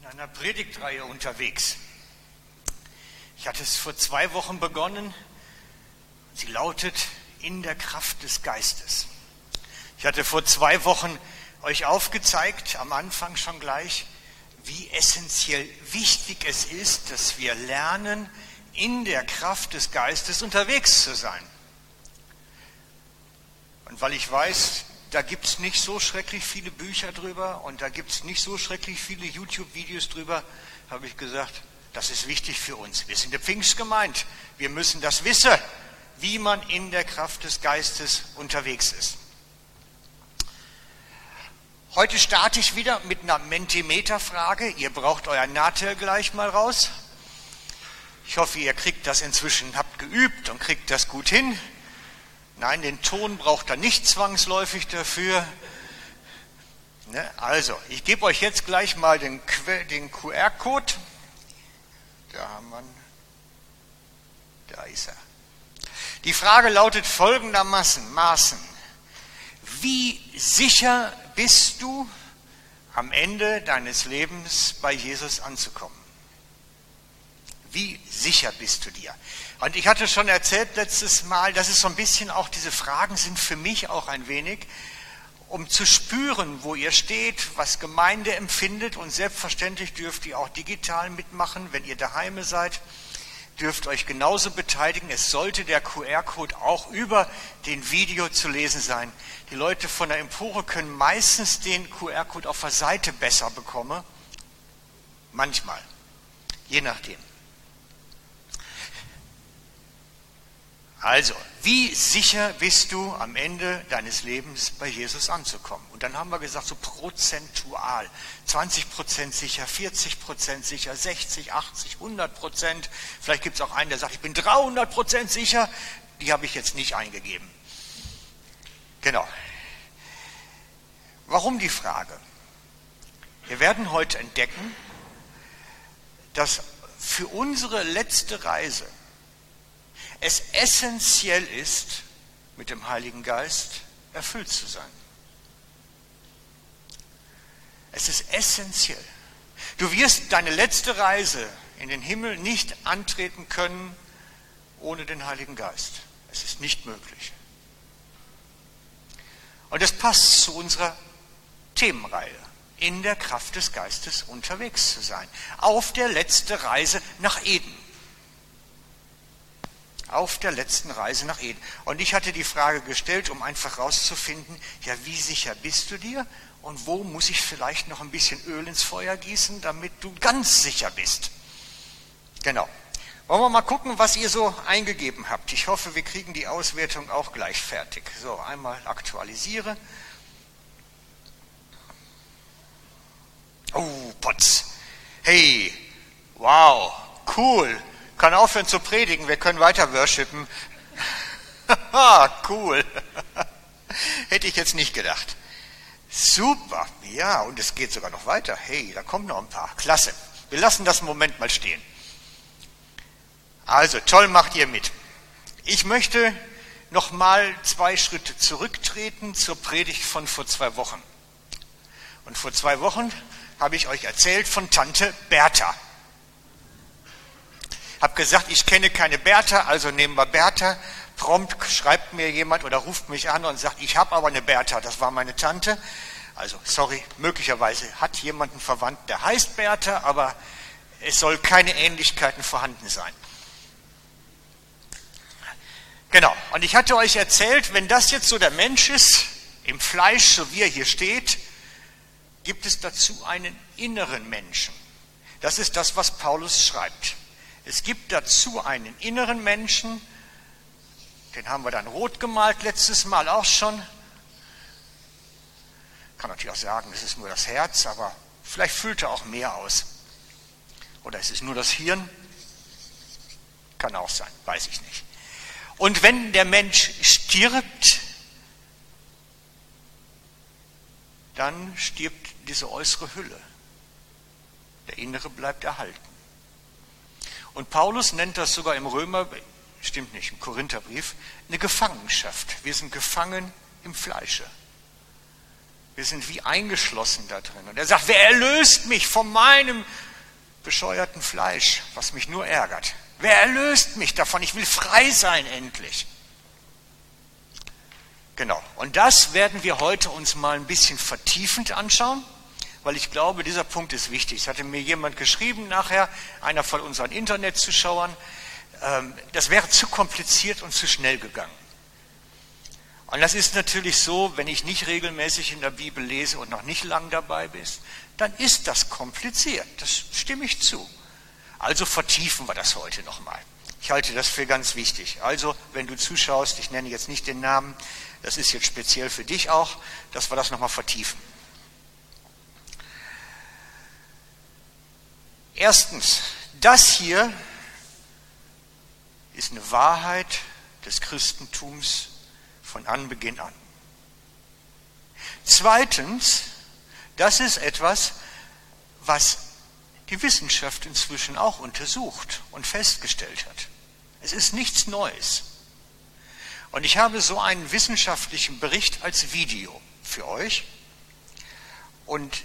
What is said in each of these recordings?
in einer Predigtreihe unterwegs. Ich hatte es vor zwei Wochen begonnen. Sie lautet In der Kraft des Geistes. Ich hatte vor zwei Wochen euch aufgezeigt, am Anfang schon gleich, wie essentiell wichtig es ist, dass wir lernen, in der Kraft des Geistes unterwegs zu sein. Und weil ich weiß, da gibt es nicht so schrecklich viele Bücher drüber und da gibt es nicht so schrecklich viele YouTube-Videos drüber, habe ich gesagt, das ist wichtig für uns. Wir sind der Pfingstgemeint. Wir müssen das wissen, wie man in der Kraft des Geistes unterwegs ist. Heute starte ich wieder mit einer Mentimeter-Frage. Ihr braucht euer Natel gleich mal raus. Ich hoffe, ihr kriegt das inzwischen, habt geübt und kriegt das gut hin. Nein, den Ton braucht er nicht zwangsläufig dafür. Ne? Also, ich gebe euch jetzt gleich mal den, den QR-Code. Da haben wir, da ist er. Die Frage lautet folgendermaßen, Maßen. Wie sicher bist du am Ende deines Lebens bei Jesus anzukommen? Wie sicher bist du dir? Und ich hatte schon erzählt letztes Mal, dass es so ein bisschen auch diese Fragen sind für mich auch ein wenig, um zu spüren, wo ihr steht, was Gemeinde empfindet. Und selbstverständlich dürft ihr auch digital mitmachen, wenn ihr daheim seid, dürft euch genauso beteiligen. Es sollte der QR-Code auch über den Video zu lesen sein. Die Leute von der Empore können meistens den QR-Code auf der Seite besser bekommen. Manchmal. Je nachdem. Also, wie sicher bist du am Ende deines Lebens bei Jesus anzukommen? Und dann haben wir gesagt, so prozentual. 20 Prozent sicher, 40 Prozent sicher, 60, 80, 100 Prozent. Vielleicht gibt es auch einen, der sagt, ich bin 300 Prozent sicher. Die habe ich jetzt nicht eingegeben. Genau. Warum die Frage? Wir werden heute entdecken, dass für unsere letzte Reise es essentiell ist, mit dem Heiligen Geist erfüllt zu sein. Es ist essentiell. Du wirst deine letzte Reise in den Himmel nicht antreten können ohne den Heiligen Geist. Es ist nicht möglich. Und es passt zu unserer Themenreihe, in der Kraft des Geistes unterwegs zu sein, auf der letzten Reise nach Eden auf der letzten Reise nach Eden. Und ich hatte die Frage gestellt, um einfach herauszufinden, ja, wie sicher bist du dir und wo muss ich vielleicht noch ein bisschen Öl ins Feuer gießen, damit du ganz sicher bist. Genau. Wollen wir mal gucken, was ihr so eingegeben habt. Ich hoffe, wir kriegen die Auswertung auch gleich fertig. So, einmal aktualisiere. Oh, Potz. Hey, wow, cool kann aufhören zu predigen, wir können weiter worshipen. cool. Hätte ich jetzt nicht gedacht. Super, ja, und es geht sogar noch weiter. Hey, da kommen noch ein paar. Klasse. Wir lassen das einen Moment mal stehen. Also, toll macht ihr mit. Ich möchte noch mal zwei Schritte zurücktreten zur Predigt von vor zwei Wochen. Und vor zwei Wochen habe ich euch erzählt von Tante Bertha. Habe gesagt, ich kenne keine Bertha, also nehmen wir Bertha. Prompt schreibt mir jemand oder ruft mich an und sagt, ich habe aber eine Bertha, das war meine Tante. Also, sorry, möglicherweise hat jemand einen Verwandten, der heißt Bertha, aber es soll keine Ähnlichkeiten vorhanden sein. Genau, und ich hatte euch erzählt, wenn das jetzt so der Mensch ist, im Fleisch, so wie er hier steht, gibt es dazu einen inneren Menschen. Das ist das, was Paulus schreibt. Es gibt dazu einen inneren Menschen, den haben wir dann rot gemalt letztes Mal auch schon. Kann natürlich auch sagen, es ist nur das Herz, aber vielleicht füllt er auch mehr aus. Oder es ist nur das Hirn. Kann auch sein, weiß ich nicht. Und wenn der Mensch stirbt, dann stirbt diese äußere Hülle. Der innere bleibt erhalten. Und Paulus nennt das sogar im Römer, stimmt nicht, im Korintherbrief, eine Gefangenschaft. Wir sind gefangen im Fleische. Wir sind wie eingeschlossen da drin. Und er sagt, wer erlöst mich von meinem bescheuerten Fleisch, was mich nur ärgert? Wer erlöst mich davon? Ich will frei sein endlich. Genau. Und das werden wir heute uns mal ein bisschen vertiefend anschauen, weil ich glaube, dieser Punkt ist wichtig. Es hatte mir jemand geschrieben nachher, einer von unseren Internetzuschauern, ähm, das wäre zu kompliziert und zu schnell gegangen. Und das ist natürlich so, wenn ich nicht regelmäßig in der Bibel lese und noch nicht lang dabei bin, dann ist das kompliziert. Das stimme ich zu. Also vertiefen wir das heute nochmal. Ich halte das für ganz wichtig. Also, wenn du zuschaust, ich nenne jetzt nicht den Namen, das ist jetzt speziell für dich auch, dass wir das nochmal vertiefen. Erstens, das hier ist eine Wahrheit des Christentums von Anbeginn an. Zweitens, das ist etwas, was die Wissenschaft inzwischen auch untersucht und festgestellt hat. Es ist nichts Neues. Und ich habe so einen wissenschaftlichen Bericht als Video für euch. Und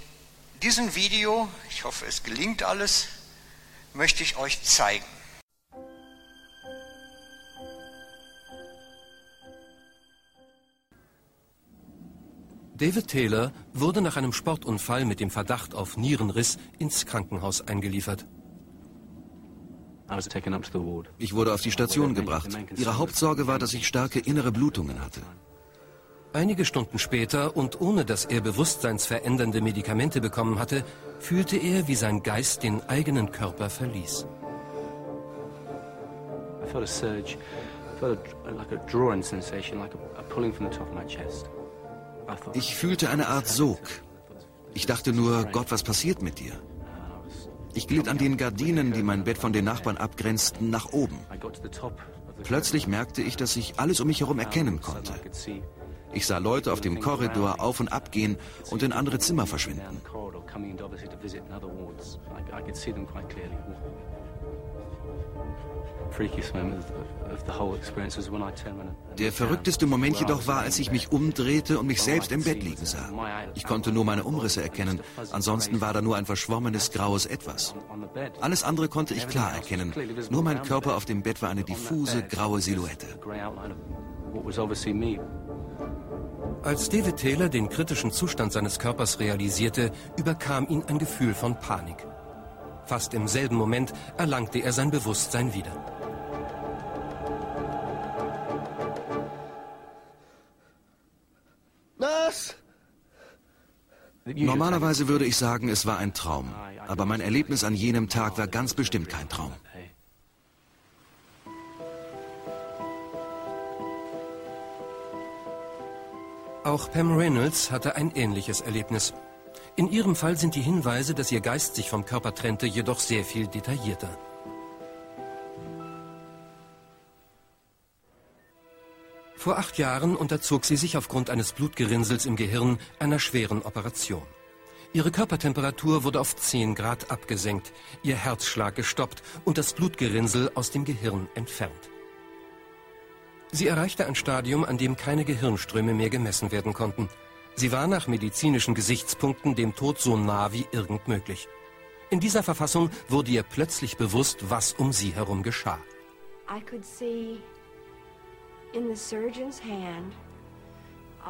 diesen Video, ich hoffe es gelingt alles, möchte ich euch zeigen. David Taylor wurde nach einem Sportunfall mit dem Verdacht auf Nierenriss ins Krankenhaus eingeliefert. Ich wurde auf die Station gebracht. Ihre Hauptsorge war, dass ich starke innere Blutungen hatte. Einige Stunden später und ohne dass er bewusstseinsverändernde Medikamente bekommen hatte, fühlte er, wie sein Geist den eigenen Körper verließ. I felt a surge, I felt a, like a drawing sensation, like a, a pulling from the top of my chest. Ich fühlte eine Art Sog. Ich dachte nur, Gott, was passiert mit dir? Ich glitt an den Gardinen, die mein Bett von den Nachbarn abgrenzten, nach oben. Plötzlich merkte ich, dass ich alles um mich herum erkennen konnte. Ich sah Leute auf dem Korridor auf und ab gehen und in andere Zimmer verschwinden. Der verrückteste Moment jedoch war, als ich mich umdrehte und mich selbst im Bett liegen sah. Ich konnte nur meine Umrisse erkennen, ansonsten war da nur ein verschwommenes graues Etwas. Alles andere konnte ich klar erkennen, nur mein Körper auf dem Bett war eine diffuse graue Silhouette. Als David Taylor den kritischen Zustand seines Körpers realisierte, überkam ihn ein Gefühl von Panik. Fast im selben Moment erlangte er sein Bewusstsein wieder. Was? Normalerweise würde ich sagen, es war ein Traum. Aber mein Erlebnis an jenem Tag war ganz bestimmt kein Traum. Auch Pam Reynolds hatte ein ähnliches Erlebnis. In ihrem Fall sind die Hinweise, dass ihr Geist sich vom Körper trennte, jedoch sehr viel detaillierter. Vor acht Jahren unterzog sie sich aufgrund eines Blutgerinnsels im Gehirn einer schweren Operation. Ihre Körpertemperatur wurde auf 10 Grad abgesenkt, ihr Herzschlag gestoppt und das Blutgerinnsel aus dem Gehirn entfernt. Sie erreichte ein Stadium, an dem keine Gehirnströme mehr gemessen werden konnten. Sie war nach medizinischen Gesichtspunkten dem Tod so nah wie irgend möglich. In dieser Verfassung wurde ihr plötzlich bewusst, was um sie herum geschah.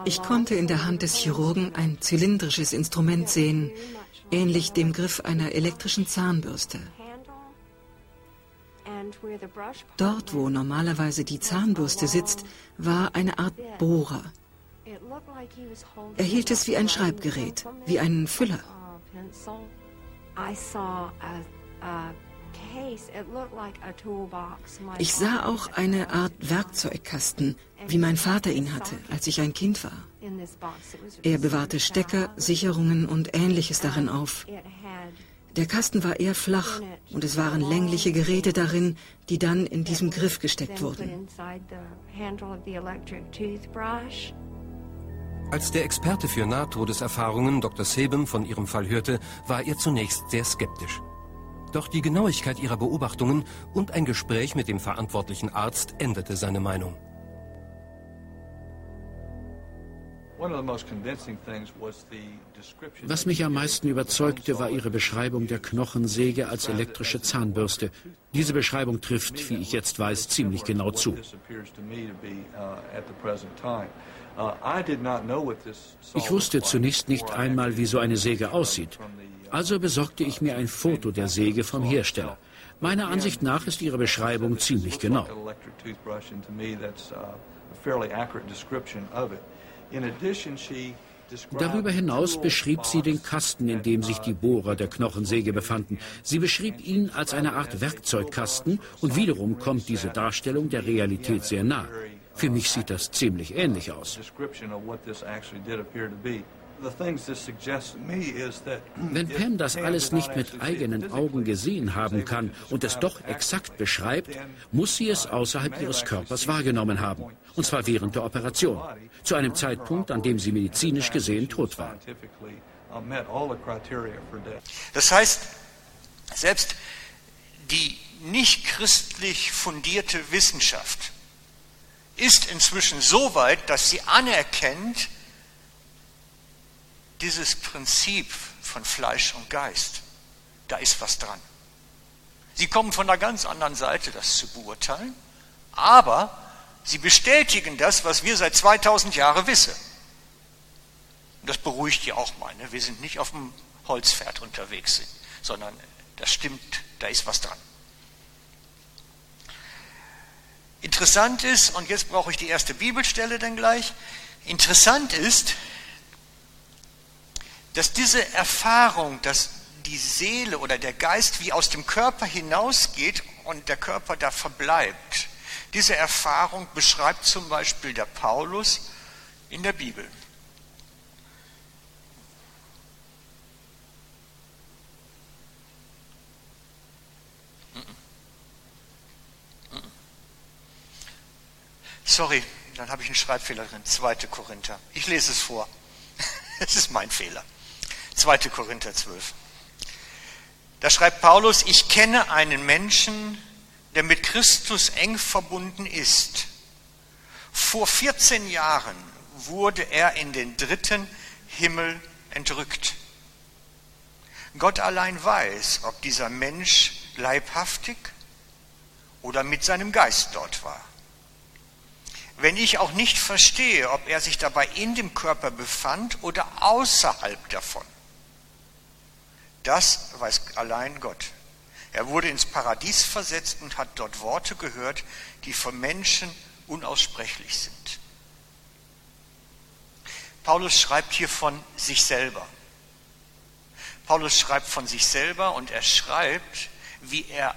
Ich konnte in der Hand des Chirurgen ein zylindrisches Instrument sehen, ähnlich dem Griff einer elektrischen Zahnbürste. Dort, wo normalerweise die Zahnbürste sitzt, war eine Art Bohrer. Er hielt es wie ein Schreibgerät, wie einen Füller. Ich sah auch eine Art Werkzeugkasten, wie mein Vater ihn hatte, als ich ein Kind war. Er bewahrte Stecker, Sicherungen und ähnliches darin auf. Der Kasten war eher flach und es waren längliche Geräte darin, die dann in diesem Griff gesteckt wurden. Als der Experte für Nahtodeserfahrungen Dr. Sebem von ihrem Fall hörte, war er zunächst sehr skeptisch. Doch die Genauigkeit ihrer Beobachtungen und ein Gespräch mit dem verantwortlichen Arzt änderte seine Meinung. Was mich am meisten überzeugte, war ihre Beschreibung der Knochensäge als elektrische Zahnbürste. Diese Beschreibung trifft, wie ich jetzt weiß, ziemlich genau zu. Ich wusste zunächst nicht einmal, wie so eine Säge aussieht. Also besorgte ich mir ein Foto der Säge vom Hersteller. Meiner Ansicht nach ist Ihre Beschreibung ziemlich genau. Darüber hinaus beschrieb sie den Kasten, in dem sich die Bohrer der Knochensäge befanden. Sie beschrieb ihn als eine Art Werkzeugkasten und wiederum kommt diese Darstellung der Realität sehr nah. Für mich sieht das ziemlich ähnlich aus. Wenn Pam das alles nicht mit eigenen Augen gesehen haben kann und es doch exakt beschreibt, muss sie es außerhalb ihres Körpers wahrgenommen haben. Und zwar während der Operation. Zu einem Zeitpunkt, an dem sie medizinisch gesehen tot war. Das heißt, selbst die nicht christlich fundierte Wissenschaft ist inzwischen so weit, dass sie anerkennt, dieses Prinzip von Fleisch und Geist, da ist was dran. Sie kommen von einer ganz anderen Seite, das zu beurteilen, aber sie bestätigen das, was wir seit 2000 Jahren wissen. Und das beruhigt die auch mal. Ne? Wir sind nicht auf dem Holzpferd unterwegs, sondern das stimmt, da ist was dran. Interessant ist, und jetzt brauche ich die erste Bibelstelle dann gleich, interessant ist, dass diese Erfahrung, dass die Seele oder der Geist wie aus dem Körper hinausgeht und der Körper da verbleibt, diese Erfahrung beschreibt zum Beispiel der Paulus in der Bibel. Sorry, dann habe ich einen Schreibfehler drin. Zweite Korinther. Ich lese es vor. Es ist mein Fehler. 2. Korinther 12. Da schreibt Paulus, ich kenne einen Menschen, der mit Christus eng verbunden ist. Vor 14 Jahren wurde er in den dritten Himmel entrückt. Gott allein weiß, ob dieser Mensch leibhaftig oder mit seinem Geist dort war. Wenn ich auch nicht verstehe, ob er sich dabei in dem Körper befand oder außerhalb davon, das weiß allein Gott. Er wurde ins Paradies versetzt und hat dort Worte gehört, die von Menschen unaussprechlich sind. Paulus schreibt hier von sich selber. Paulus schreibt von sich selber und er schreibt, wie er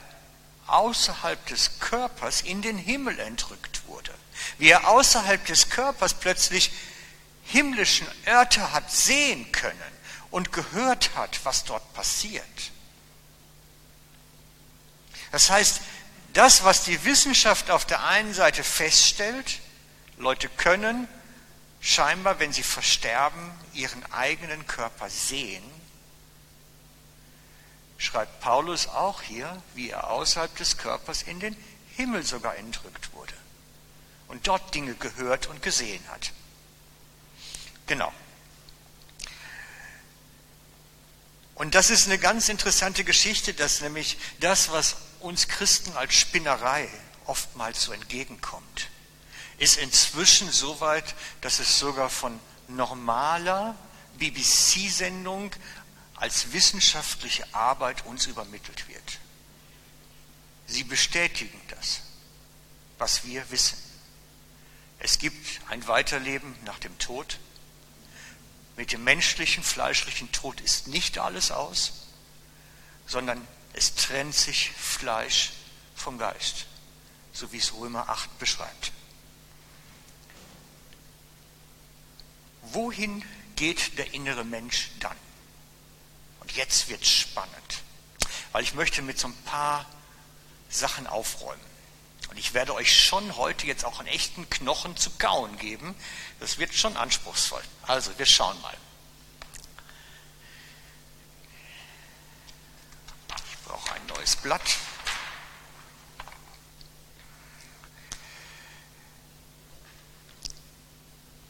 außerhalb des Körpers in den Himmel entrückt wurde. Wie er außerhalb des Körpers plötzlich himmlischen Örter hat sehen können und gehört hat, was dort passiert. Das heißt, das, was die Wissenschaft auf der einen Seite feststellt, Leute können scheinbar, wenn sie versterben, ihren eigenen Körper sehen, schreibt Paulus auch hier, wie er außerhalb des Körpers in den Himmel sogar entrückt wurde und dort Dinge gehört und gesehen hat. Genau. Und das ist eine ganz interessante Geschichte, dass nämlich das, was uns Christen als Spinnerei oftmals so entgegenkommt, ist inzwischen so weit, dass es sogar von normaler BBC-Sendung als wissenschaftliche Arbeit uns übermittelt wird. Sie bestätigen das, was wir wissen. Es gibt ein Weiterleben nach dem Tod. Mit dem menschlichen, fleischlichen Tod ist nicht alles aus, sondern es trennt sich Fleisch vom Geist, so wie es Römer 8 beschreibt. Wohin geht der innere Mensch dann? Und jetzt wird es spannend, weil ich möchte mit so ein paar Sachen aufräumen. Und ich werde euch schon heute jetzt auch einen echten Knochen zu kauen geben. Das wird schon anspruchsvoll. Also, wir schauen mal. Ich brauche ein neues Blatt.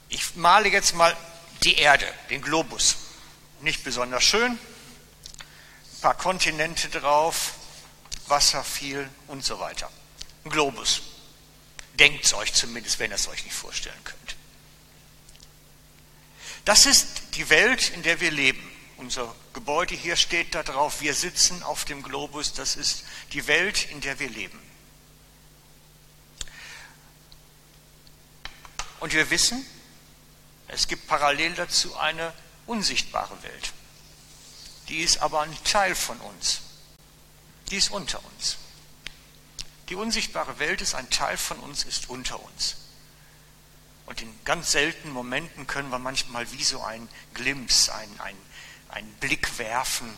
Ich male jetzt mal die Erde, den Globus. Nicht besonders schön, ein paar Kontinente drauf, Wasser viel und so weiter. Ein Globus. Denkt es euch zumindest, wenn ihr es euch nicht vorstellen könnt. Das ist die Welt, in der wir leben. Unser Gebäude hier steht da drauf. Wir sitzen auf dem Globus. Das ist die Welt, in der wir leben. Und wir wissen, es gibt parallel dazu eine unsichtbare Welt. Die ist aber ein Teil von uns. Die ist unter uns. Die unsichtbare Welt ist ein Teil von uns, ist unter uns. Und in ganz seltenen Momenten können wir manchmal wie so ein Glimps, ein, ein, einen Blick werfen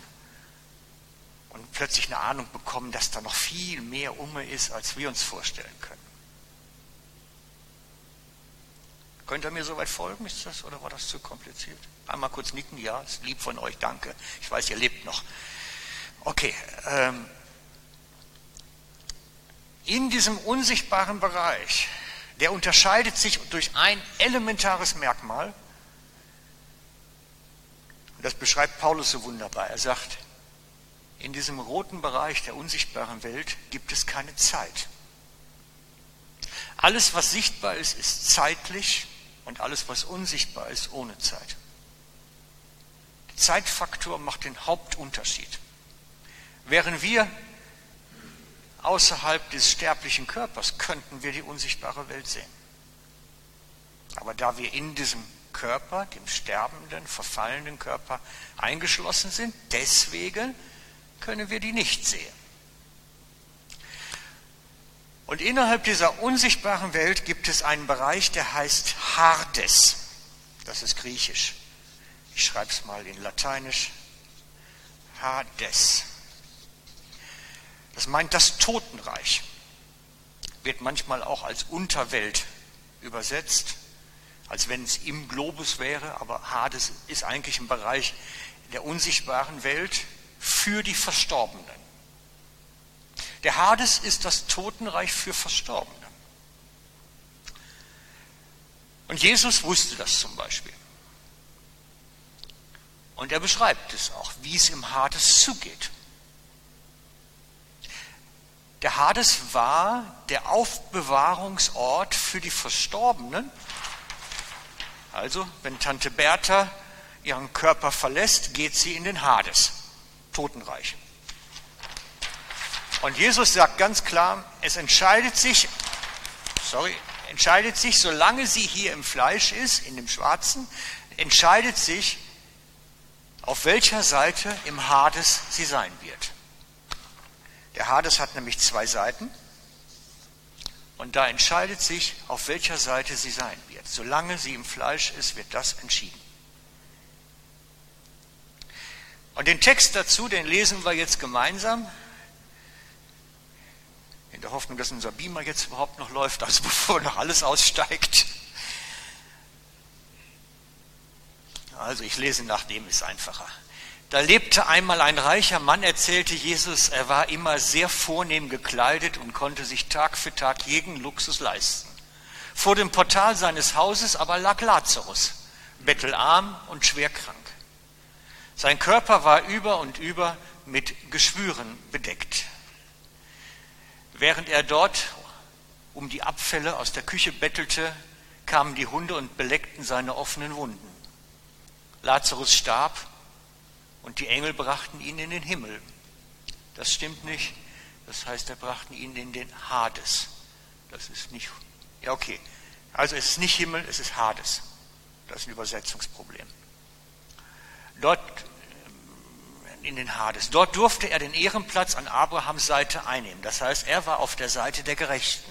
und plötzlich eine Ahnung bekommen, dass da noch viel mehr um ist, als wir uns vorstellen können. Könnt ihr mir soweit folgen? Ist das oder war das zu kompliziert? Einmal kurz nicken, ja, ist lieb von euch, danke. Ich weiß, ihr lebt noch. Okay. Ähm, in diesem unsichtbaren Bereich, der unterscheidet sich durch ein elementares Merkmal. Und das beschreibt Paulus so wunderbar. Er sagt, in diesem roten Bereich der unsichtbaren Welt gibt es keine Zeit. Alles, was sichtbar ist, ist zeitlich und alles, was unsichtbar ist, ohne Zeit. Der Zeitfaktor macht den Hauptunterschied. Wären wir außerhalb des sterblichen Körpers, könnten wir die unsichtbare Welt sehen. Aber da wir in diesem Körper, dem sterbenden, verfallenen Körper eingeschlossen sind, deswegen können wir die nicht sehen. Und innerhalb dieser unsichtbaren Welt gibt es einen Bereich, der heißt Hades. Das ist griechisch. Ich schreibe es mal in Lateinisch. Hades. Das meint das Totenreich. Wird manchmal auch als Unterwelt übersetzt, als wenn es im Globus wäre, aber Hades ist eigentlich ein Bereich der unsichtbaren Welt für die Verstorbenen. Der Hades ist das Totenreich für Verstorbene. Und Jesus wusste das zum Beispiel. Und er beschreibt es auch, wie es im Hades zugeht. Der Hades war der Aufbewahrungsort für die Verstorbenen. Also, wenn Tante Bertha ihren Körper verlässt, geht sie in den Hades, Totenreich. Und Jesus sagt ganz klar, es entscheidet sich, sorry, entscheidet sich, solange sie hier im Fleisch ist, in dem Schwarzen, entscheidet sich, auf welcher Seite im Hades sie sein wird. Der Hades hat nämlich zwei Seiten und da entscheidet sich, auf welcher Seite sie sein wird. Solange sie im Fleisch ist, wird das entschieden. Und den Text dazu, den lesen wir jetzt gemeinsam in der Hoffnung, dass unser Beamer jetzt überhaupt noch läuft, also bevor noch alles aussteigt. Also ich lese nach dem, ist einfacher. Da lebte einmal ein reicher Mann, erzählte Jesus, er war immer sehr vornehm gekleidet und konnte sich Tag für Tag jeden Luxus leisten. Vor dem Portal seines Hauses aber lag Lazarus, bettelarm und schwerkrank. Sein Körper war über und über mit Geschwüren bedeckt. Während er dort um die Abfälle aus der Küche bettelte, kamen die Hunde und beleckten seine offenen Wunden. Lazarus starb und die Engel brachten ihn in den Himmel. Das stimmt nicht. Das heißt, er brachten ihn in den Hades. Das ist nicht. Ja, okay. Also es ist nicht Himmel, es ist Hades. Das ist ein Übersetzungsproblem. Dort in den Hades. Dort durfte er den Ehrenplatz an Abrahams Seite einnehmen. Das heißt, er war auf der Seite der Gerechten.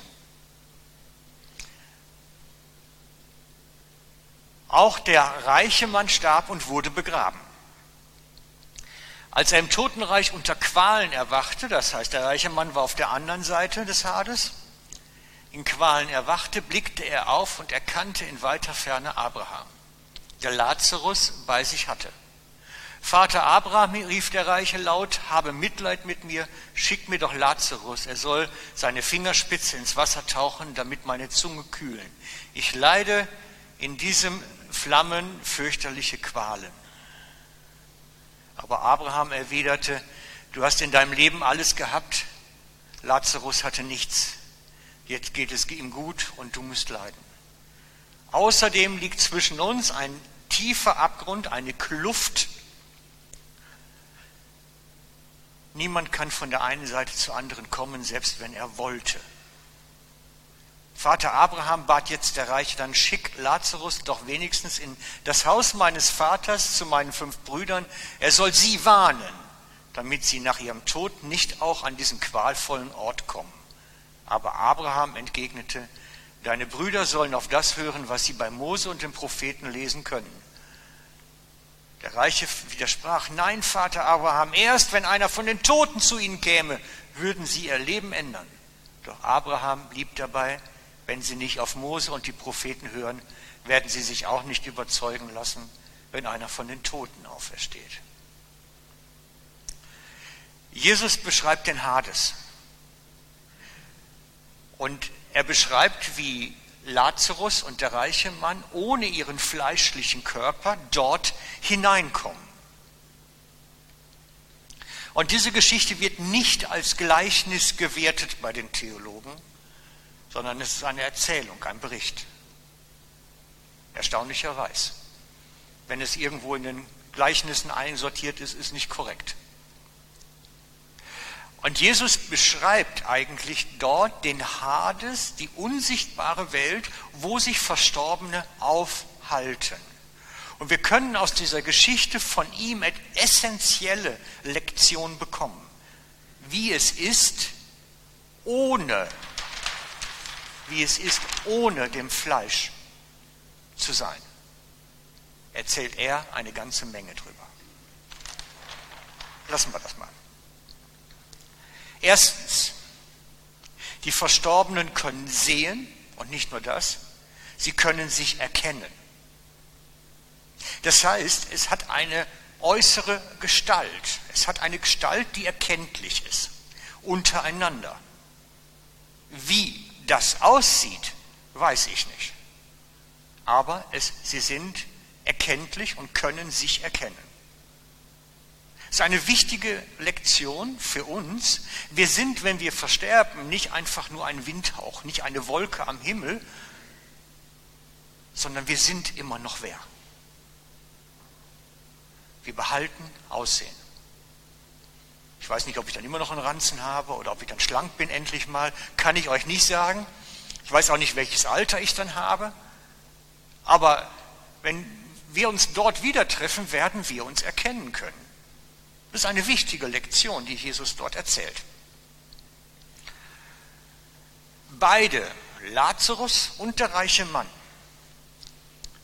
Auch der reiche Mann starb und wurde begraben. Als er im Totenreich unter Qualen erwachte, das heißt, der reiche Mann war auf der anderen Seite des Hades, in Qualen erwachte, blickte er auf und erkannte in weiter Ferne Abraham, der Lazarus bei sich hatte. Vater Abraham, rief der Reiche laut, habe Mitleid mit mir, schick mir doch Lazarus, er soll seine Fingerspitze ins Wasser tauchen, damit meine Zunge kühlen. Ich leide in diesem Flammen fürchterliche Qualen. Aber Abraham erwiderte, du hast in deinem Leben alles gehabt, Lazarus hatte nichts, jetzt geht es ihm gut und du musst leiden. Außerdem liegt zwischen uns ein tiefer Abgrund, eine Kluft. Niemand kann von der einen Seite zur anderen kommen, selbst wenn er wollte. Vater Abraham bat jetzt der Reiche, dann schick Lazarus doch wenigstens in das Haus meines Vaters zu meinen fünf Brüdern. Er soll sie warnen, damit sie nach ihrem Tod nicht auch an diesen qualvollen Ort kommen. Aber Abraham entgegnete, deine Brüder sollen auf das hören, was sie bei Mose und den Propheten lesen können. Der Reiche widersprach, nein, Vater Abraham, erst wenn einer von den Toten zu ihnen käme, würden sie ihr Leben ändern. Doch Abraham blieb dabei, wenn sie nicht auf Mose und die Propheten hören, werden sie sich auch nicht überzeugen lassen, wenn einer von den Toten aufersteht. Jesus beschreibt den Hades. Und er beschreibt, wie Lazarus und der reiche Mann ohne ihren fleischlichen Körper dort hineinkommen. Und diese Geschichte wird nicht als Gleichnis gewertet bei den Theologen, sondern es ist eine Erzählung, ein Bericht. Erstaunlicherweise. Wenn es irgendwo in den Gleichnissen einsortiert ist, ist nicht korrekt. Und Jesus beschreibt eigentlich dort den Hades, die unsichtbare Welt, wo sich Verstorbene aufhalten. Und wir können aus dieser Geschichte von ihm essentielle Lektionen bekommen, wie es ist, ohne wie es ist, ohne dem Fleisch zu sein. Erzählt er eine ganze Menge drüber. Lassen wir das mal. Erstens, die Verstorbenen können sehen und nicht nur das, sie können sich erkennen. Das heißt, es hat eine äußere Gestalt. Es hat eine Gestalt, die erkenntlich ist untereinander. Wie das aussieht, weiß ich nicht. Aber es, sie sind erkenntlich und können sich erkennen. Das ist eine wichtige Lektion für uns. Wir sind, wenn wir versterben, nicht einfach nur ein Windhauch, nicht eine Wolke am Himmel, sondern wir sind immer noch wer. Wir behalten Aussehen. Ich weiß nicht, ob ich dann immer noch einen Ranzen habe oder ob ich dann schlank bin endlich mal. Kann ich euch nicht sagen. Ich weiß auch nicht, welches Alter ich dann habe. Aber wenn wir uns dort wieder treffen, werden wir uns erkennen können. Das ist eine wichtige Lektion, die Jesus dort erzählt. Beide, Lazarus und der reiche Mann,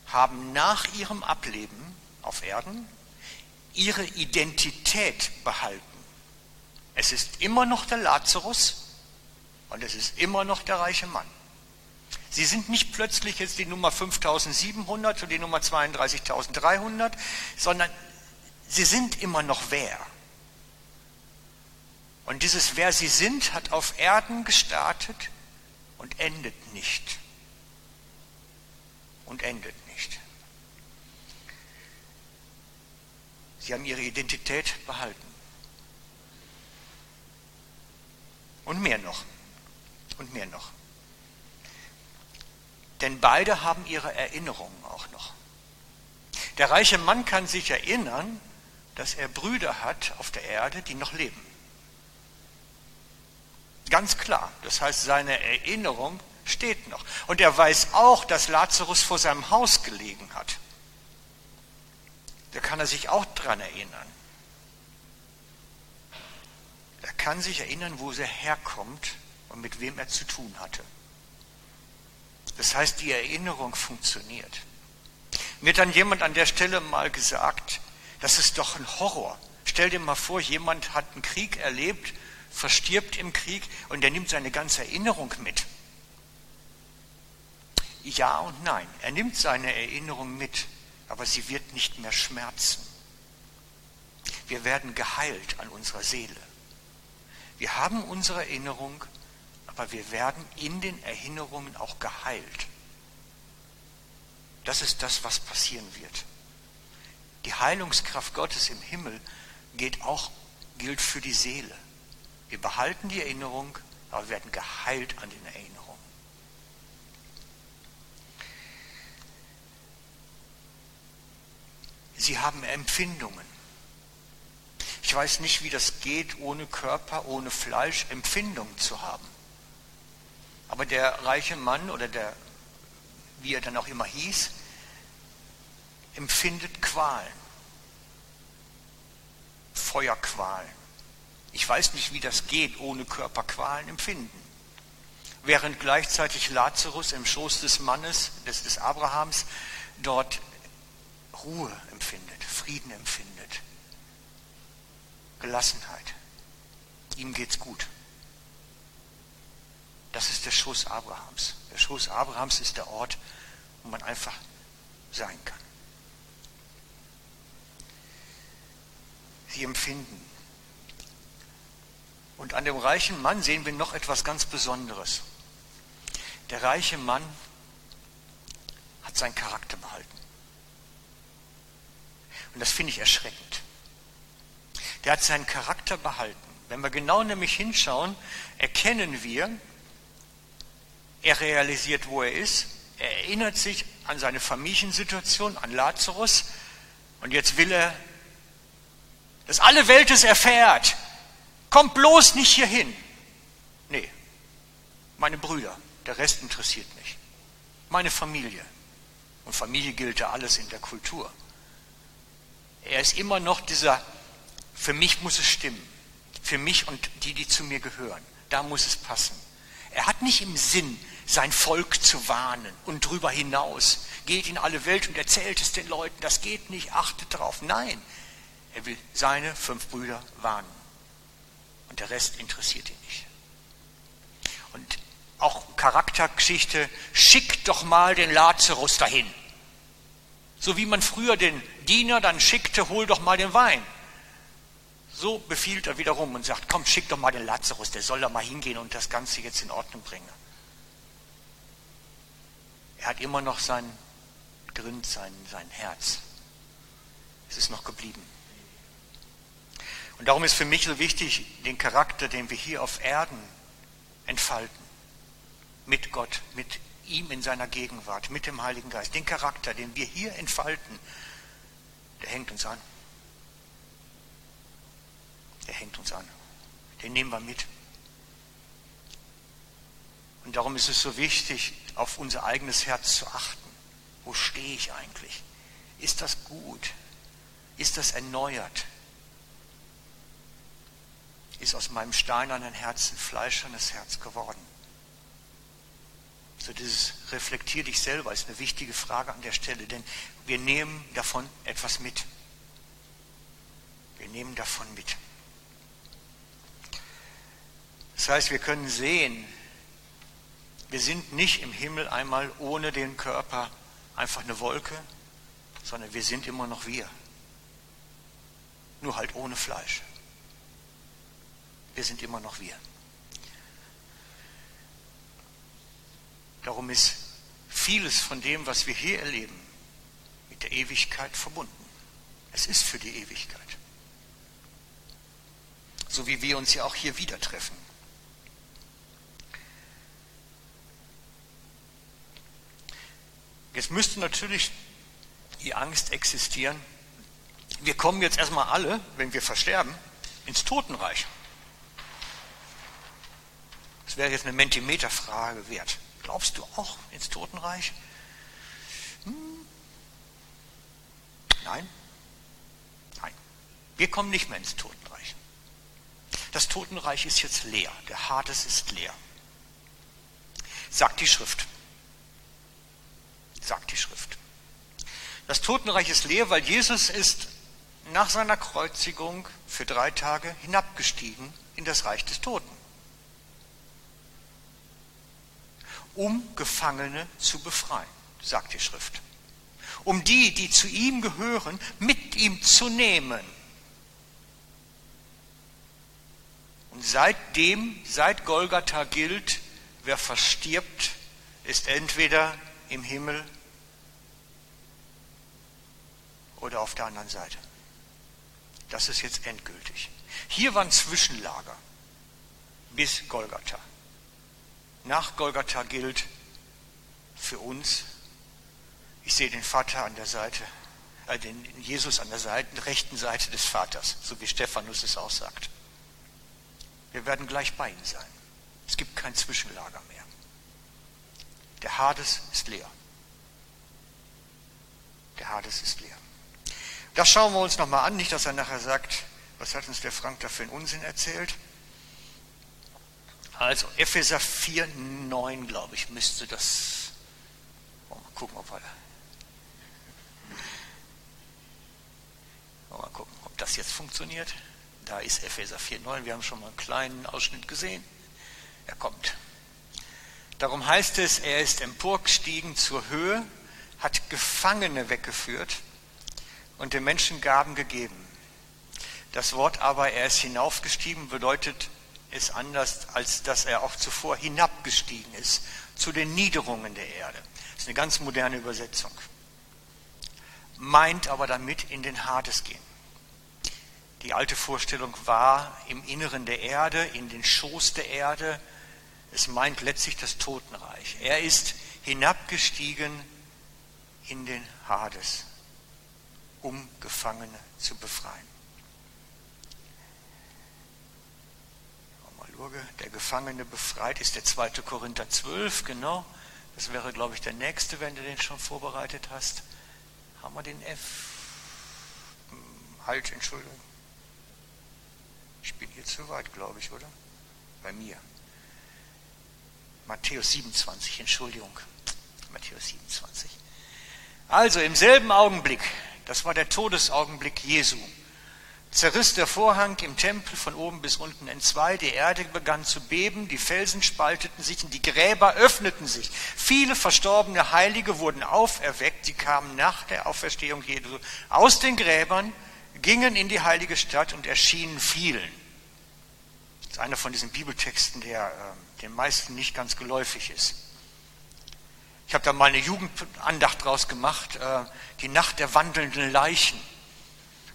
haben nach ihrem Ableben auf Erden ihre Identität behalten. Es ist immer noch der Lazarus und es ist immer noch der reiche Mann. Sie sind nicht plötzlich jetzt die Nummer 5700 oder die Nummer 32300, sondern sie sind immer noch wer. Und dieses Wer sie sind hat auf Erden gestartet und endet nicht. Und endet nicht. Sie haben ihre Identität behalten. Und mehr noch. Und mehr noch. Denn beide haben ihre Erinnerungen auch noch. Der reiche Mann kann sich erinnern, dass er Brüder hat auf der Erde, die noch leben. Ganz klar. Das heißt, seine Erinnerung steht noch. Und er weiß auch, dass Lazarus vor seinem Haus gelegen hat. Da kann er sich auch dran erinnern. Er kann sich erinnern, wo er herkommt und mit wem er zu tun hatte. Das heißt, die Erinnerung funktioniert. Mir hat dann jemand an der Stelle mal gesagt, das ist doch ein Horror. Stell dir mal vor, jemand hat einen Krieg erlebt, verstirbt im Krieg und er nimmt seine ganze Erinnerung mit. Ja und nein. Er nimmt seine Erinnerung mit, aber sie wird nicht mehr schmerzen. Wir werden geheilt an unserer Seele. Wir haben unsere Erinnerung, aber wir werden in den Erinnerungen auch geheilt. Das ist das, was passieren wird. Die Heilungskraft Gottes im Himmel geht auch, gilt für die Seele. Wir behalten die Erinnerung, aber wir werden geheilt an den Erinnerungen. Sie haben Empfindungen. Ich weiß nicht, wie das geht, ohne Körper, ohne Fleisch Empfindungen zu haben. Aber der reiche Mann oder der, wie er dann auch immer hieß, empfindet Qualen. Feuerqualen. Ich weiß nicht, wie das geht, ohne Körperqualen empfinden. Während gleichzeitig Lazarus im Schoß des Mannes, des, des Abrahams, dort Ruhe empfindet, Frieden empfindet, Gelassenheit. Ihm geht's gut. Das ist der Schoß Abrahams. Der Schoß Abrahams ist der Ort, wo man einfach sein kann. Sie empfinden. Und an dem reichen Mann sehen wir noch etwas ganz Besonderes. Der reiche Mann hat seinen Charakter behalten. Und das finde ich erschreckend. Der hat seinen Charakter behalten. Wenn wir genau nämlich hinschauen, erkennen wir, er realisiert, wo er ist. Er erinnert sich an seine Familiensituation, an Lazarus. Und jetzt will er, dass alle Welt es erfährt. Kommt bloß nicht hierhin. Nee, meine Brüder, der Rest interessiert mich. Meine Familie. Und Familie gilt ja alles in der Kultur. Er ist immer noch dieser, für mich muss es stimmen. Für mich und die, die zu mir gehören. Da muss es passen. Er hat nicht im Sinn, sein Volk zu warnen und darüber hinaus. Geht in alle Welt und erzählt es den Leuten, das geht nicht, achtet darauf. Nein, er will seine fünf Brüder warnen. Und der Rest interessiert ihn nicht. Und auch Charaktergeschichte, schickt doch mal den Lazarus dahin. So wie man früher den Diener dann schickte, hol doch mal den Wein. So befiehlt er wiederum und sagt, komm, schick doch mal den Lazarus, der soll da mal hingehen und das Ganze jetzt in Ordnung bringen. Er hat immer noch sein Grind, sein, sein Herz. Es ist noch geblieben. Und darum ist für mich so wichtig, den Charakter, den wir hier auf Erden entfalten, mit Gott, mit ihm in seiner Gegenwart, mit dem Heiligen Geist, den Charakter, den wir hier entfalten, der hängt uns an. Der hängt uns an. Den nehmen wir mit. Und darum ist es so wichtig, auf unser eigenes Herz zu achten. Wo stehe ich eigentlich? Ist das gut? Ist das erneuert? Ist aus meinem steinernen Herzen fleischernes Herz geworden? So dieses reflektier dich selber ist eine wichtige Frage an der Stelle, denn wir nehmen davon etwas mit. Wir nehmen davon mit. Das heißt, wir können sehen, wir sind nicht im Himmel einmal ohne den Körper einfach eine Wolke, sondern wir sind immer noch wir. Nur halt ohne Fleisch. Wir sind immer noch wir. Darum ist vieles von dem, was wir hier erleben, mit der Ewigkeit verbunden. Es ist für die Ewigkeit. So wie wir uns ja auch hier wieder treffen. Jetzt müsste natürlich die Angst existieren, wir kommen jetzt erstmal alle, wenn wir versterben, ins Totenreich. Das wäre jetzt eine Mentimeterfrage wert. Glaubst du auch ins Totenreich? Hm? Nein? Nein. Wir kommen nicht mehr ins Totenreich. Das Totenreich ist jetzt leer. Der Hades ist leer. Sagt die Schrift sagt die Schrift. Das Totenreich ist leer, weil Jesus ist nach seiner Kreuzigung für drei Tage hinabgestiegen in das Reich des Toten, um Gefangene zu befreien, sagt die Schrift. Um die, die zu ihm gehören, mit ihm zu nehmen. Und seitdem, seit Golgatha gilt, wer verstirbt, ist entweder im Himmel oder auf der anderen Seite. Das ist jetzt endgültig. Hier war ein Zwischenlager bis Golgatha. Nach Golgatha gilt für uns, ich sehe den Vater an der Seite, äh, den Jesus an der Seite, rechten Seite des Vaters, so wie Stephanus es auch sagt. Wir werden gleich bei ihm sein. Es gibt kein Zwischenlager mehr. Der Hades ist leer. Der Hades ist leer. Das schauen wir uns nochmal an, nicht, dass er nachher sagt, was hat uns der Frank da für einen Unsinn erzählt. Also Epheser 4, 9, glaube ich, müsste das. Mal gucken, ob wir. Mal gucken, ob das jetzt funktioniert. Da ist Epheser 4, 9. Wir haben schon mal einen kleinen Ausschnitt gesehen. Er kommt. Darum heißt es, er ist emporgestiegen zur Höhe, hat Gefangene weggeführt und den Menschen Gaben gegeben. Das Wort aber, er ist hinaufgestiegen, bedeutet es anders, als dass er auch zuvor hinabgestiegen ist zu den Niederungen der Erde. Das ist eine ganz moderne Übersetzung. Meint aber damit in den Hades gehen. Die alte Vorstellung war im Inneren der Erde, in den Schoß der Erde. Es meint letztlich das Totenreich. Er ist hinabgestiegen in den Hades, um Gefangene zu befreien. Der Gefangene befreit ist der 2. Korinther 12, genau. Das wäre, glaube ich, der nächste, wenn du den schon vorbereitet hast. Haben wir den F? Hm, halt, Entschuldigung. Ich bin hier zu weit, glaube ich, oder? Bei mir. Matthäus 27, Entschuldigung. Matthäus 27. Also im selben Augenblick, das war der Todesaugenblick Jesu, zerriss der Vorhang im Tempel von oben bis unten entzwei, die Erde begann zu beben, die Felsen spalteten sich und die Gräber öffneten sich. Viele verstorbene Heilige wurden auferweckt, sie kamen nach der Auferstehung Jesu aus den Gräbern, gingen in die heilige Stadt und erschienen vielen. Das ist einer von diesen Bibeltexten, der äh, den meisten nicht ganz geläufig ist. Ich habe da mal eine Jugendandacht draus gemacht, äh, die Nacht der wandelnden Leichen.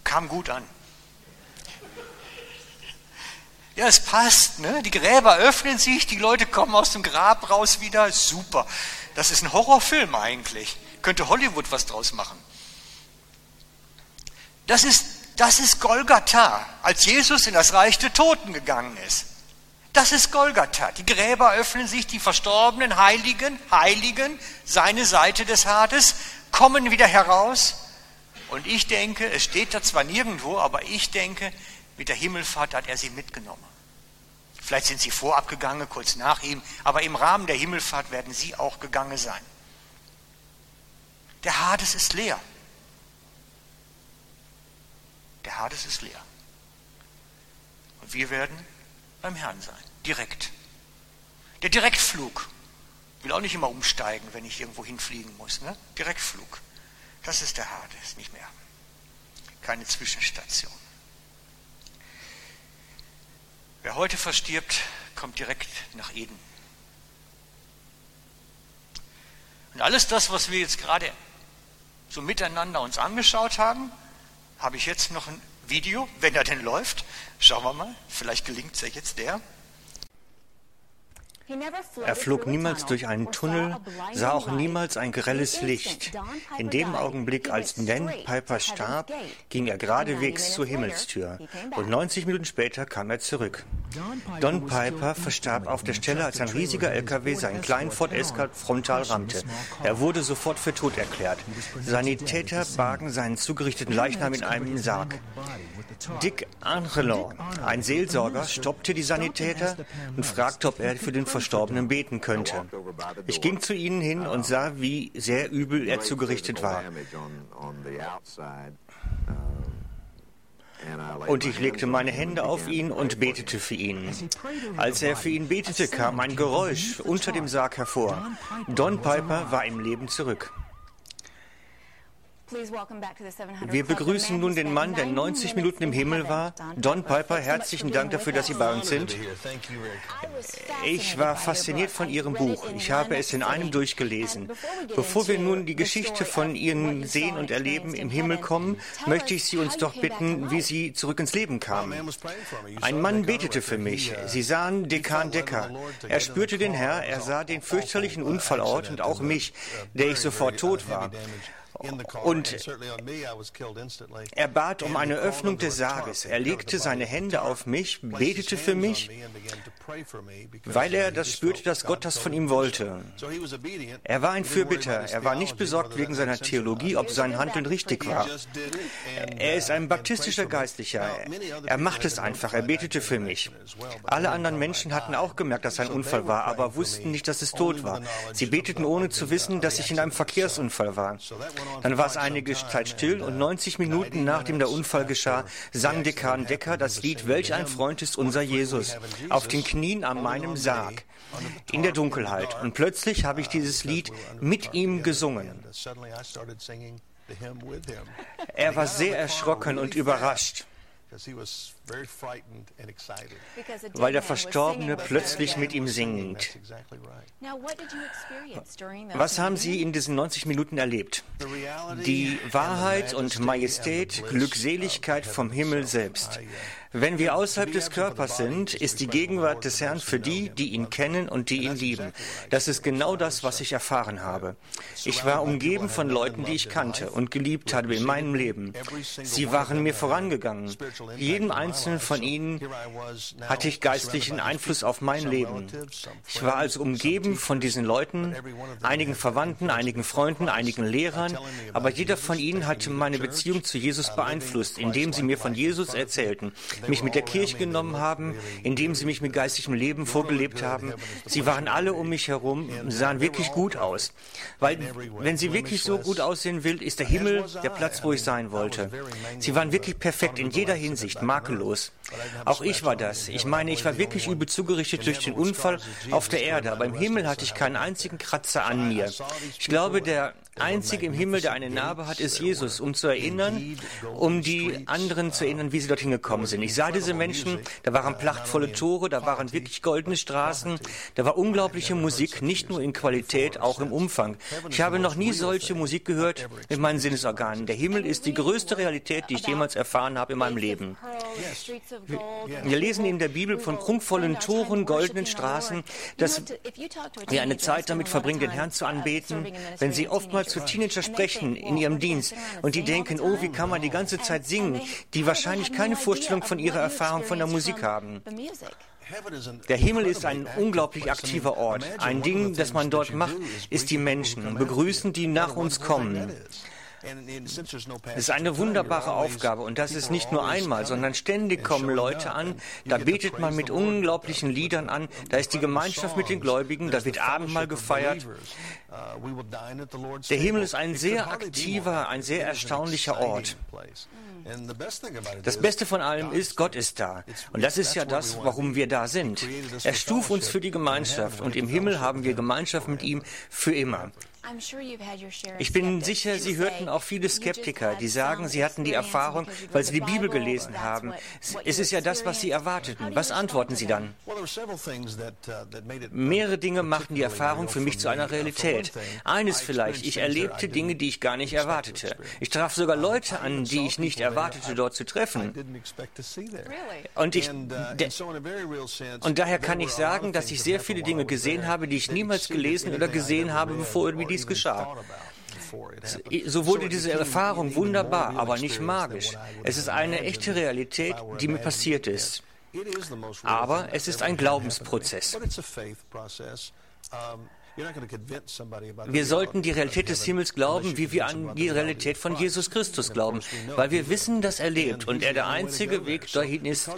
Kam gut an. Ja, es passt, ne? Die Gräber öffnen sich, die Leute kommen aus dem Grab raus wieder. Super. Das ist ein Horrorfilm eigentlich. Könnte Hollywood was draus machen. Das ist, das ist Golgatha, als Jesus in das Reich der Toten gegangen ist. Das ist Golgatha. Die Gräber öffnen sich, die verstorbenen Heiligen, Heiligen, seine Seite des Hades, kommen wieder heraus. Und ich denke, es steht da zwar nirgendwo, aber ich denke, mit der Himmelfahrt hat er sie mitgenommen. Vielleicht sind sie vorab gegangen, kurz nach ihm, aber im Rahmen der Himmelfahrt werden sie auch gegangen sein. Der Hades ist leer. Der Hades ist leer. Und wir werden beim Herrn sein, direkt. Der Direktflug. Will auch nicht immer umsteigen, wenn ich irgendwo hinfliegen muss. Ne? Direktflug. Das ist der Hades, nicht mehr. Keine Zwischenstation. Wer heute verstirbt, kommt direkt nach Eden. Und alles das, was wir jetzt gerade so miteinander uns angeschaut haben, habe ich jetzt noch ein Video, wenn er denn läuft. Schauen wir mal, vielleicht gelingt es ja jetzt der. Er flog niemals durch einen Tunnel, sah auch niemals ein grelles Licht. In dem Augenblick, als Dan Piper starb, ging er geradewegs zur Himmelstür. Und 90 Minuten später kam er zurück. Don Piper verstarb auf der Stelle, als ein riesiger LKW seinen kleinen Ford Escort frontal rammte. Er wurde sofort für tot erklärt. Sanitäter bargen seinen zugerichteten Leichnam in einem Sarg. Dick Angelon, ein Seelsorger, stoppte die Sanitäter und fragte, ob er für den Verstorbenen beten könnte. Ich ging zu ihnen hin und sah, wie sehr übel er zugerichtet war. Und ich legte meine Hände auf ihn und betete für ihn. Als er für ihn betete, kam ein Geräusch unter dem Sarg hervor. Don Piper war im Leben zurück. Wir begrüßen nun den Mann, der 90 Minuten im Himmel war. Don Piper, herzlichen Dank dafür, dass Sie bei uns sind. Ich war fasziniert von Ihrem Buch. Ich habe es in einem durchgelesen. Bevor wir nun die Geschichte von Ihnen sehen und erleben im Himmel kommen, möchte ich Sie uns doch bitten, wie Sie zurück ins Leben kamen. Ein Mann betete für mich. Sie sahen Dekan Decker. Er spürte den Herr, er sah den fürchterlichen Unfallort und auch mich, der ich sofort tot war. Und er bat um eine Öffnung des Sarges. Er legte seine Hände auf mich, betete für mich, weil er das spürte, dass Gott das von ihm wollte. Er war ein Fürbitter. Er war nicht besorgt wegen seiner Theologie, ob sein Handeln richtig war. Er ist ein baptistischer Geistlicher. Er macht es einfach. Er betete für mich. Alle anderen Menschen hatten auch gemerkt, dass ein Unfall war, aber wussten nicht, dass es tot war. Sie beteten ohne zu wissen, dass ich in einem Verkehrsunfall war. Dann war es einige Zeit still und 90 Minuten nachdem der Unfall geschah, sang Dekan Decker das Lied Welch ein Freund ist unser Jesus auf den Knien an meinem Sarg in der Dunkelheit. Und plötzlich habe ich dieses Lied mit ihm gesungen. Er war sehr erschrocken und überrascht weil der Verstorbene plötzlich mit ihm singt. Was haben Sie in diesen 90 Minuten erlebt? Die Wahrheit und Majestät, Glückseligkeit vom Himmel selbst. Wenn wir außerhalb des Körpers sind, ist die Gegenwart des Herrn für die, die ihn kennen und die ihn lieben. Das ist genau das, was ich erfahren habe. Ich war umgeben von Leuten, die ich kannte und geliebt habe in meinem Leben. Sie waren mir vorangegangen. Jedem einzelnen von ihnen hatte ich geistlichen Einfluss auf mein Leben. Ich war also umgeben von diesen Leuten, einigen Verwandten, einigen Freunden, einigen Lehrern, aber jeder von ihnen hatte meine Beziehung zu Jesus beeinflusst, indem sie mir von Jesus erzählten mich mit der Kirche genommen haben, indem sie mich mit geistigem Leben vorgelebt haben. Sie waren alle um mich herum, sahen wirklich gut aus. Weil, wenn sie wirklich so gut aussehen will, ist der Himmel der Platz, wo ich sein wollte. Sie waren wirklich perfekt in jeder Hinsicht, makellos. Auch ich war das. Ich meine, ich war wirklich übel zugerichtet durch den Unfall auf der Erde, aber im Himmel hatte ich keinen einzigen Kratzer an mir. Ich glaube, der Einzige im Himmel, der eine Narbe hat, ist Jesus, um zu erinnern, um die anderen zu erinnern, wie sie dorthin gekommen sind. Ich sah diese Menschen, da waren prachtvolle Tore, da waren wirklich goldene Straßen, da war unglaubliche Musik, nicht nur in Qualität, auch im Umfang. Ich habe noch nie solche Musik gehört mit meinen Sinnesorganen. Der Himmel ist die größte Realität, die ich jemals erfahren habe in meinem Leben. Wir lesen in der Bibel von prunkvollen Toren, goldenen Straßen, dass wir eine Zeit damit verbringen, den Herrn zu anbeten. Wenn Sie oftmals zu Teenager sprechen in ihrem Dienst und die denken, oh, wie kann man die ganze Zeit singen, die wahrscheinlich keine Vorstellung von ihrer Erfahrung von der Musik haben. Der Himmel ist ein unglaublich aktiver Ort. Ein Ding, das man dort macht, ist die Menschen begrüßen, die nach uns kommen. Es ist eine wunderbare Aufgabe und das ist nicht nur einmal, sondern ständig kommen Leute an, da betet man mit unglaublichen Liedern an, da ist die Gemeinschaft mit den Gläubigen, da wird Abendmahl gefeiert. Der Himmel ist ein sehr aktiver, ein sehr erstaunlicher Ort. Das Beste von allem ist, Gott ist da. Und das ist ja das, warum wir da sind. Er stuft uns für die Gemeinschaft und im Himmel haben wir Gemeinschaft mit ihm für immer. Ich bin sicher, Sie hörten auch viele Skeptiker, die sagen, sie hatten die Erfahrung, weil sie die Bibel gelesen haben. Es ist ja das, was sie erwarteten. Was antworten Sie dann? Mehrere Dinge machten die Erfahrung für mich zu einer Realität. Eines vielleicht, ich erlebte Dinge, die ich gar nicht erwartete. Ich traf sogar Leute an, die ich nicht erwartete, dort zu treffen. Und, ich, und daher kann ich sagen, dass ich sehr viele Dinge gesehen habe, die ich niemals gelesen oder gesehen habe, bevor die dies geschah. So wurde diese Erfahrung wunderbar, aber nicht magisch. Es ist eine echte Realität, die mir passiert ist. Aber es ist ein Glaubensprozess. Wir sollten die Realität des Himmels glauben, wie wir an die Realität von Jesus Christus glauben, weil wir wissen, dass er lebt und er der einzige Weg dahin ist.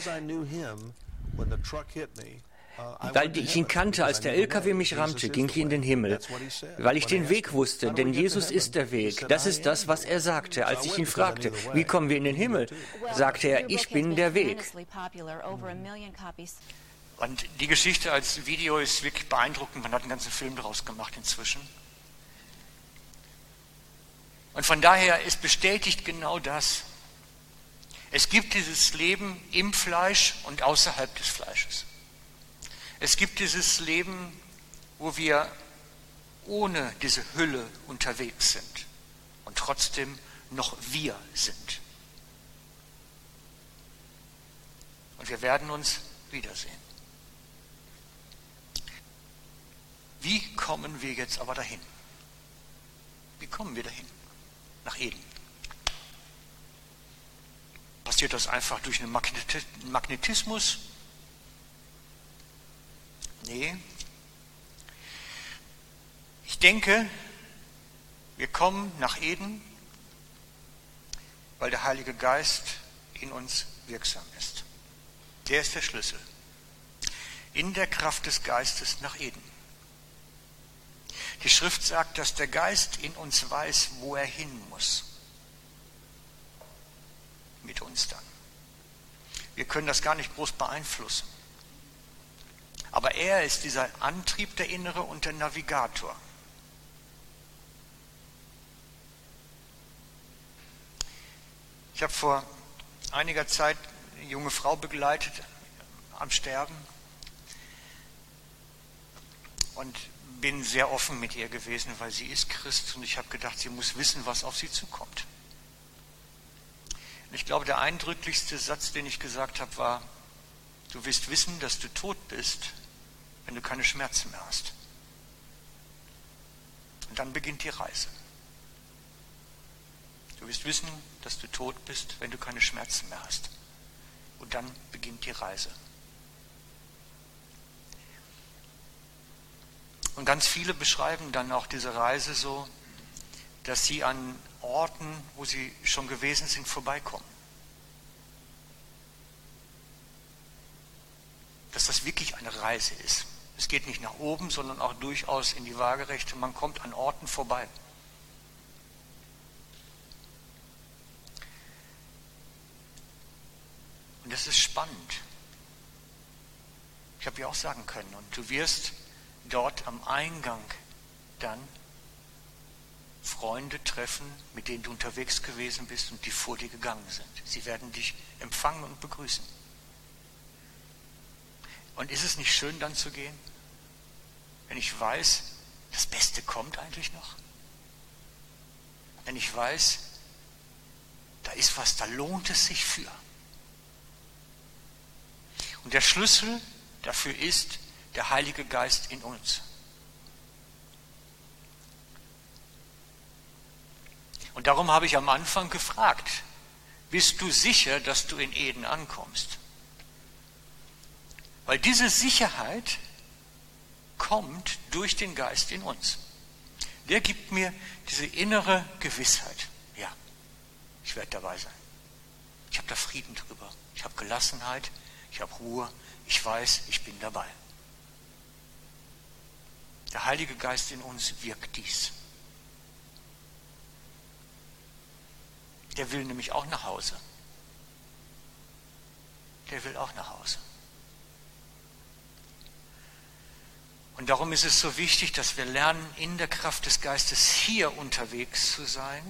Weil ich ihn kannte, als der LKW mich rammte, ging ich in den Himmel. Weil ich den Weg wusste, denn Jesus ist der Weg. Das ist das, was er sagte. Als ich ihn fragte, wie kommen wir in den Himmel, sagte er, ich bin der Weg. Und die Geschichte als Video ist wirklich beeindruckend. Man hat einen ganzen Film daraus gemacht inzwischen. Und von daher ist bestätigt genau das. Es gibt dieses Leben im Fleisch und außerhalb des Fleisches. Es gibt dieses Leben, wo wir ohne diese Hülle unterwegs sind und trotzdem noch wir sind. Und wir werden uns wiedersehen. Wie kommen wir jetzt aber dahin? Wie kommen wir dahin? Nach Eden. Passiert das einfach durch einen Magnetismus? Nee. Ich denke, wir kommen nach Eden, weil der Heilige Geist in uns wirksam ist. Der ist der Schlüssel. In der Kraft des Geistes nach Eden. Die Schrift sagt, dass der Geist in uns weiß, wo er hin muss mit uns dann. Wir können das gar nicht groß beeinflussen. Aber er ist dieser Antrieb, der Innere und der Navigator. Ich habe vor einiger Zeit eine junge Frau begleitet am Sterben und bin sehr offen mit ihr gewesen, weil sie ist Christ und ich habe gedacht, sie muss wissen, was auf sie zukommt. Und ich glaube, der eindrücklichste Satz, den ich gesagt habe, war, du wirst wissen, dass du tot bist, wenn du keine Schmerzen mehr hast. Und dann beginnt die Reise. Du wirst wissen, dass du tot bist, wenn du keine Schmerzen mehr hast. Und dann beginnt die Reise. Und ganz viele beschreiben dann auch diese Reise so, dass sie an Orten, wo sie schon gewesen sind, vorbeikommen. Dass das wirklich eine Reise ist. Es geht nicht nach oben, sondern auch durchaus in die Waagerechte. Man kommt an Orten vorbei. Und das ist spannend. Ich habe ja auch sagen können, und du wirst dort am Eingang dann Freunde treffen, mit denen du unterwegs gewesen bist und die vor dir gegangen sind. Sie werden dich empfangen und begrüßen. Und ist es nicht schön dann zu gehen, wenn ich weiß, das Beste kommt eigentlich noch? Wenn ich weiß, da ist was, da lohnt es sich für. Und der Schlüssel dafür ist der Heilige Geist in uns. Und darum habe ich am Anfang gefragt, bist du sicher, dass du in Eden ankommst? Weil diese Sicherheit kommt durch den Geist in uns. Der gibt mir diese innere Gewissheit. Ja, ich werde dabei sein. Ich habe da Frieden drüber. Ich habe Gelassenheit. Ich habe Ruhe. Ich weiß, ich bin dabei. Der Heilige Geist in uns wirkt dies. Der will nämlich auch nach Hause. Der will auch nach Hause. Und darum ist es so wichtig, dass wir lernen, in der Kraft des Geistes hier unterwegs zu sein,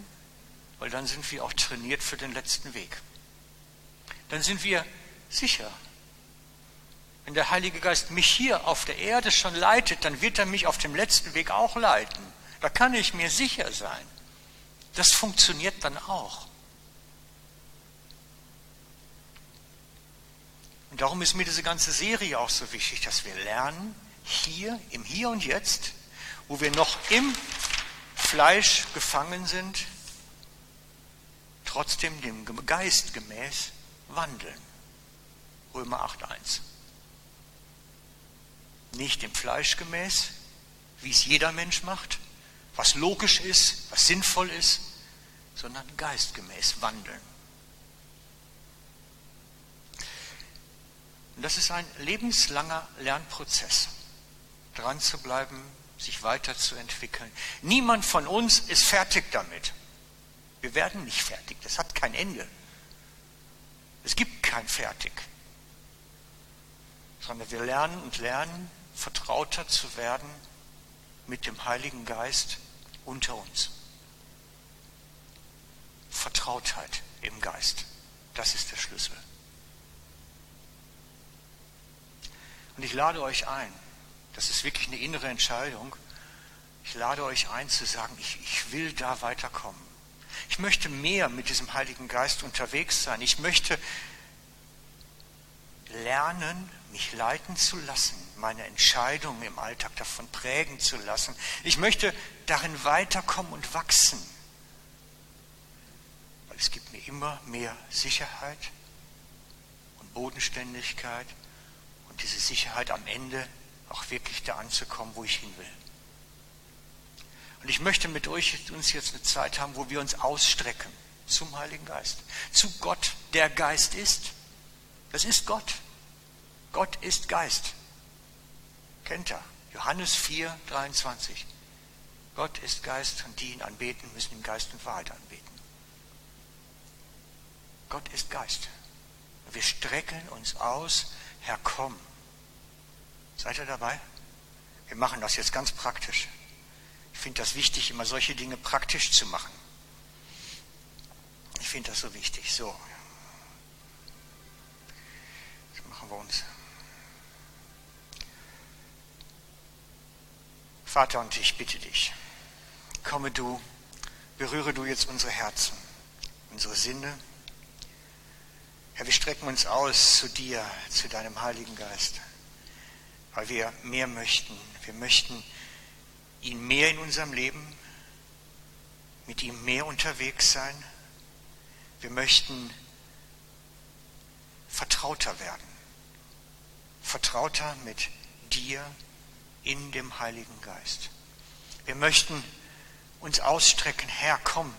weil dann sind wir auch trainiert für den letzten Weg. Dann sind wir sicher. Wenn der Heilige Geist mich hier auf der Erde schon leitet, dann wird er mich auf dem letzten Weg auch leiten. Da kann ich mir sicher sein. Das funktioniert dann auch. Und darum ist mir diese ganze Serie auch so wichtig, dass wir lernen, hier, im Hier und Jetzt, wo wir noch im Fleisch gefangen sind, trotzdem dem Geist gemäß wandeln. Römer 8.1. Nicht dem Fleisch gemäß, wie es jeder Mensch macht, was logisch ist, was sinnvoll ist, sondern geistgemäß wandeln. Und das ist ein lebenslanger Lernprozess dran zu bleiben, sich weiterzuentwickeln. Niemand von uns ist fertig damit. Wir werden nicht fertig. Das hat kein Ende. Es gibt kein Fertig. Sondern wir lernen und lernen, vertrauter zu werden mit dem Heiligen Geist unter uns. Vertrautheit im Geist. Das ist der Schlüssel. Und ich lade euch ein, das ist wirklich eine innere Entscheidung, ich lade euch ein zu sagen, ich, ich will da weiterkommen. Ich möchte mehr mit diesem Heiligen Geist unterwegs sein. Ich möchte lernen, mich leiten zu lassen, meine Entscheidungen im Alltag davon prägen zu lassen. Ich möchte darin weiterkommen und wachsen, weil es gibt mir immer mehr Sicherheit und Bodenständigkeit und diese Sicherheit am Ende auch wirklich da anzukommen, wo ich hin will. Und ich möchte mit euch uns jetzt eine Zeit haben, wo wir uns ausstrecken zum Heiligen Geist, zu Gott, der Geist ist. Das ist Gott. Gott ist Geist. Kennt er? Johannes 4, 23. Gott ist Geist und die ihn anbeten, müssen ihn Geist und Wahrheit anbeten. Gott ist Geist. Wir strecken uns aus, Herr, komm. Seid ihr dabei? Wir machen das jetzt ganz praktisch. Ich finde das wichtig, immer solche Dinge praktisch zu machen. Ich finde das so wichtig. So. Das machen wir uns. Vater, und ich bitte dich, komme du, berühre du jetzt unsere Herzen, unsere Sinne. Herr, wir strecken uns aus zu dir, zu deinem Heiligen Geist, weil wir mehr möchten. Wir möchten ihn mehr in unserem Leben, mit ihm mehr unterwegs sein. Wir möchten vertrauter werden, vertrauter mit dir, in dem Heiligen Geist. Wir möchten uns ausstrecken, Herr, komm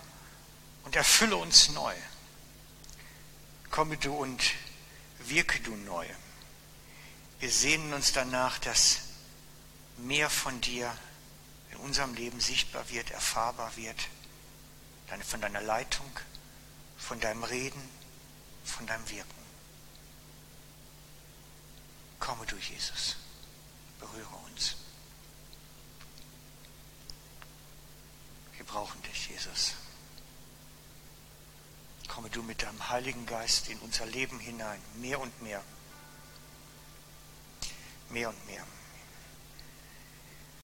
und erfülle uns neu. Komme du und wirke du neu. Wir sehnen uns danach, dass mehr von dir in unserem Leben sichtbar wird, erfahrbar wird, von deiner Leitung, von deinem Reden, von deinem Wirken. Komme du, Jesus berühre uns. Wir brauchen dich, Jesus. Komme du mit deinem Heiligen Geist in unser Leben hinein, mehr und mehr. Mehr und mehr.